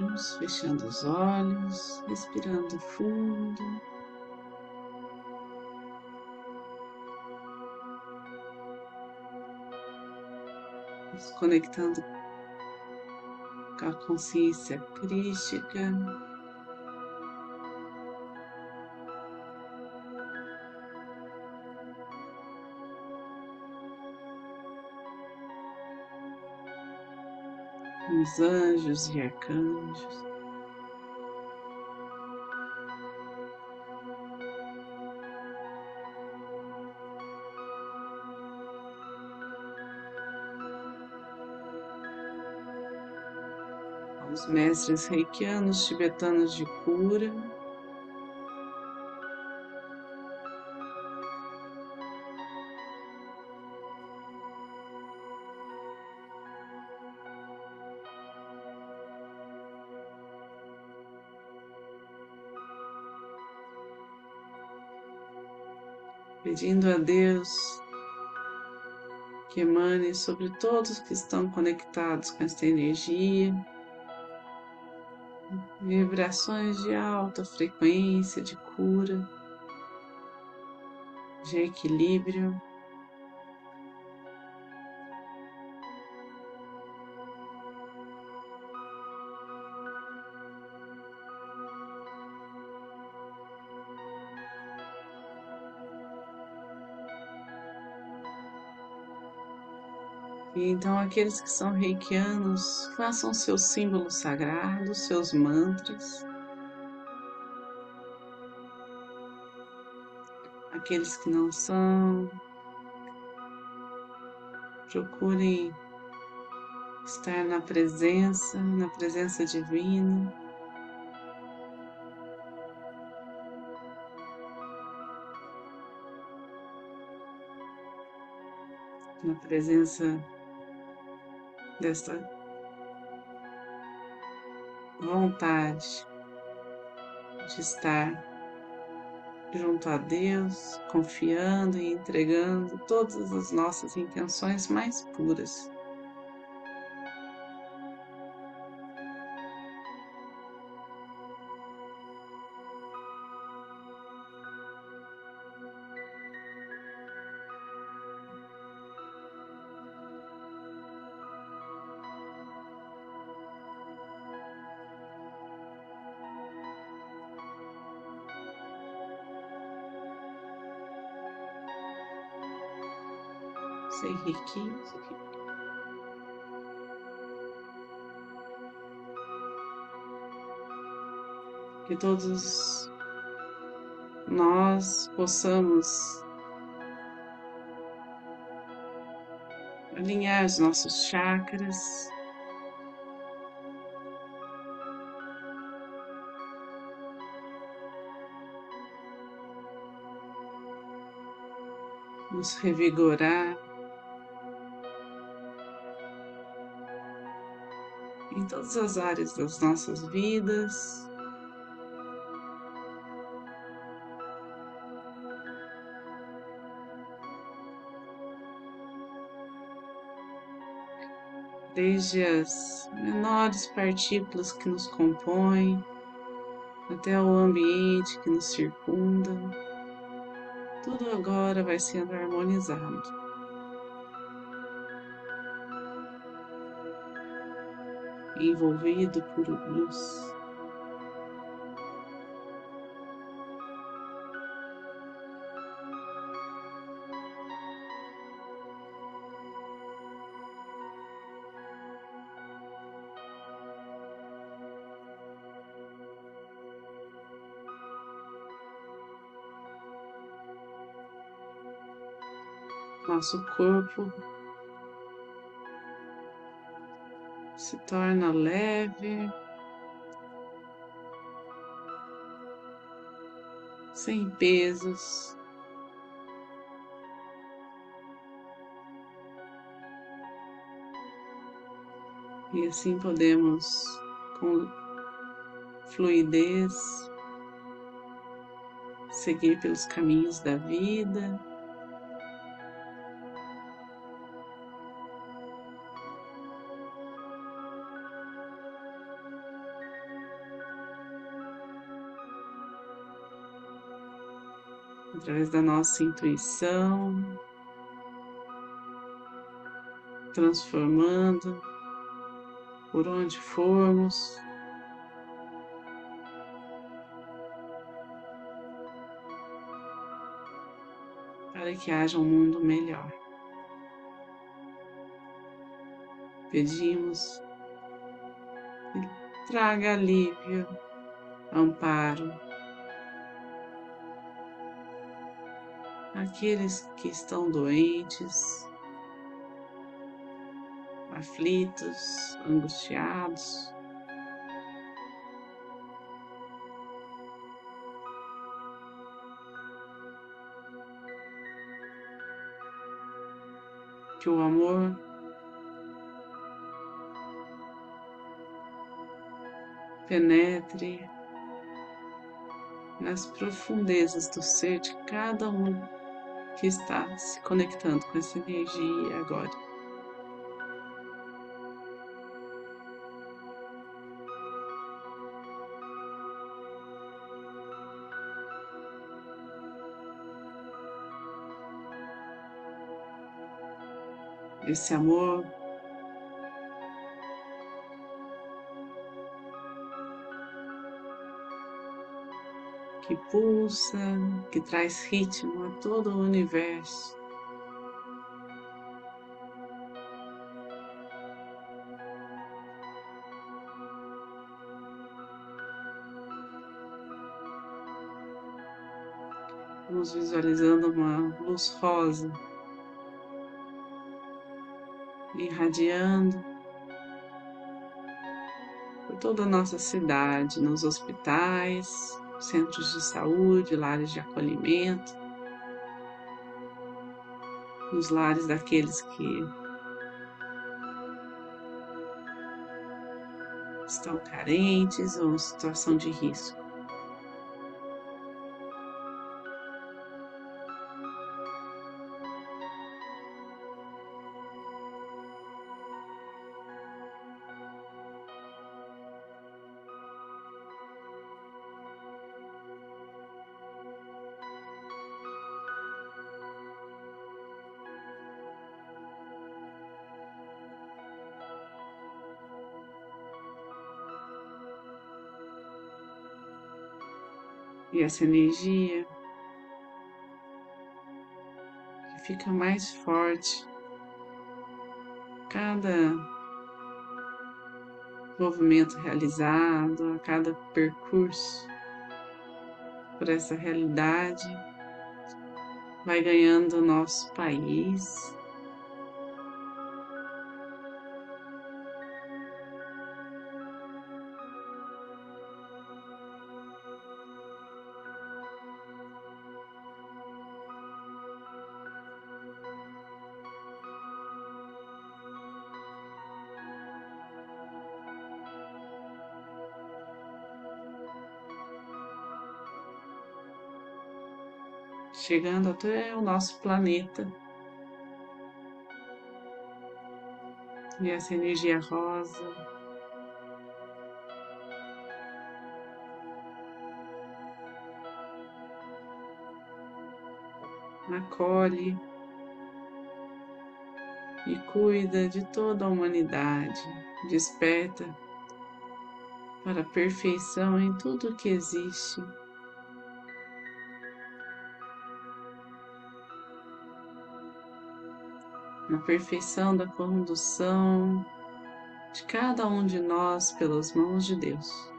Vamos fechando os olhos, respirando fundo. Nos conectando com a consciência crística. Os anjos e arcanjos. Os mestres reikianos tibetanos de cura. Pedindo a Deus que emane sobre todos que estão conectados com esta energia, vibrações de alta frequência, de cura, de equilíbrio. Então, aqueles que são reikianos, façam seus símbolos sagrados, seus mantras. Aqueles que não são, procurem estar na presença, na presença divina. Na presença dessa vontade de estar junto a Deus, confiando e entregando todas as nossas intenções mais puras. Sei Reiki. Que todos nós possamos alinhar os nossos chakras. Nos revigorar. Todas as áreas das nossas vidas. Desde as menores partículas que nos compõem, até o ambiente que nos circunda, tudo agora vai sendo harmonizado. Envolvido por luz. Nosso corpo se torna leve, sem pesos. E assim podemos, com fluidez, seguir pelos caminhos da vida. Através da nossa intuição, transformando por onde formos. Para que haja um mundo melhor. Pedimos que traga alívio, amparo, aqueles que estão doentes, aflitos, angustiados. Que o amor penetre nas profundezas do ser de cada um que está se conectando com essa energia agora. Esse amor que pulsa, que traz ritmo a todo o universo. Vamos visualizando uma luz rosa irradiando por toda a nossa cidade, nos hospitais, centros de saúde, lares de acolhimento, nos lares daqueles que estão carentes ou em situação de risco. E essa energia fica mais forte. Cada movimento realizado, a cada percurso por essa realidade, vai ganhando o nosso país, chegando até o nosso planeta. E essa energia rosa acolhe e cuida de toda a humanidade, desperta para a perfeição em tudo que existe. Na perfeição da condução de cada um de nós pelas mãos de Deus.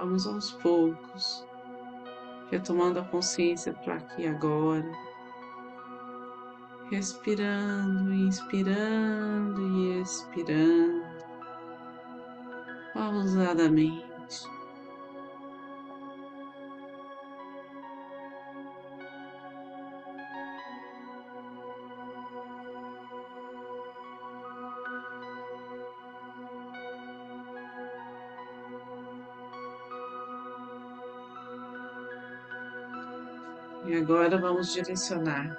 Vamos aos poucos, retomando a consciência para aqui e agora, respirando, inspirando e expirando, pausadamente, agora vamos direcionar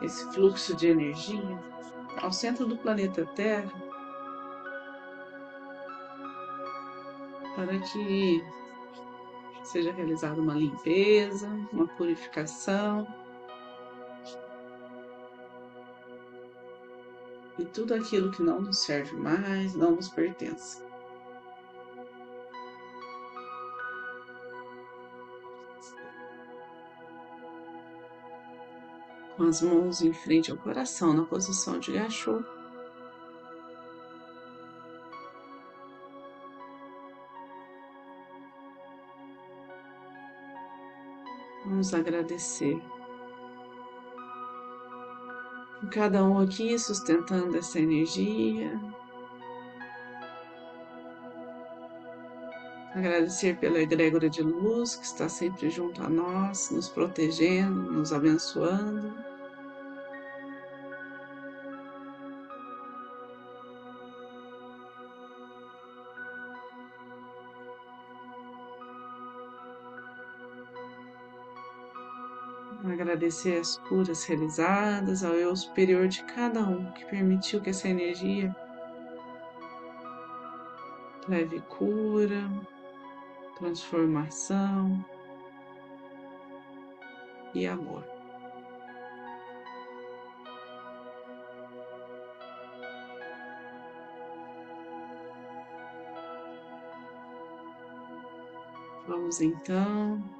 esse fluxo de energia ao centro do planeta Terra para que seja realizada uma limpeza, uma purificação e tudo aquilo que não nos serve mais, não nos pertence. Com as mãos em frente ao coração, na posição de gachô. Vamos agradecer cada um aqui sustentando essa energia. Agradecer pela egrégora de luz que está sempre junto a nós, nos protegendo, nos abençoando. Agradecer as curas realizadas, ao eu superior de cada um que permitiu que essa energia leve cura, transformação e amor. Vamos então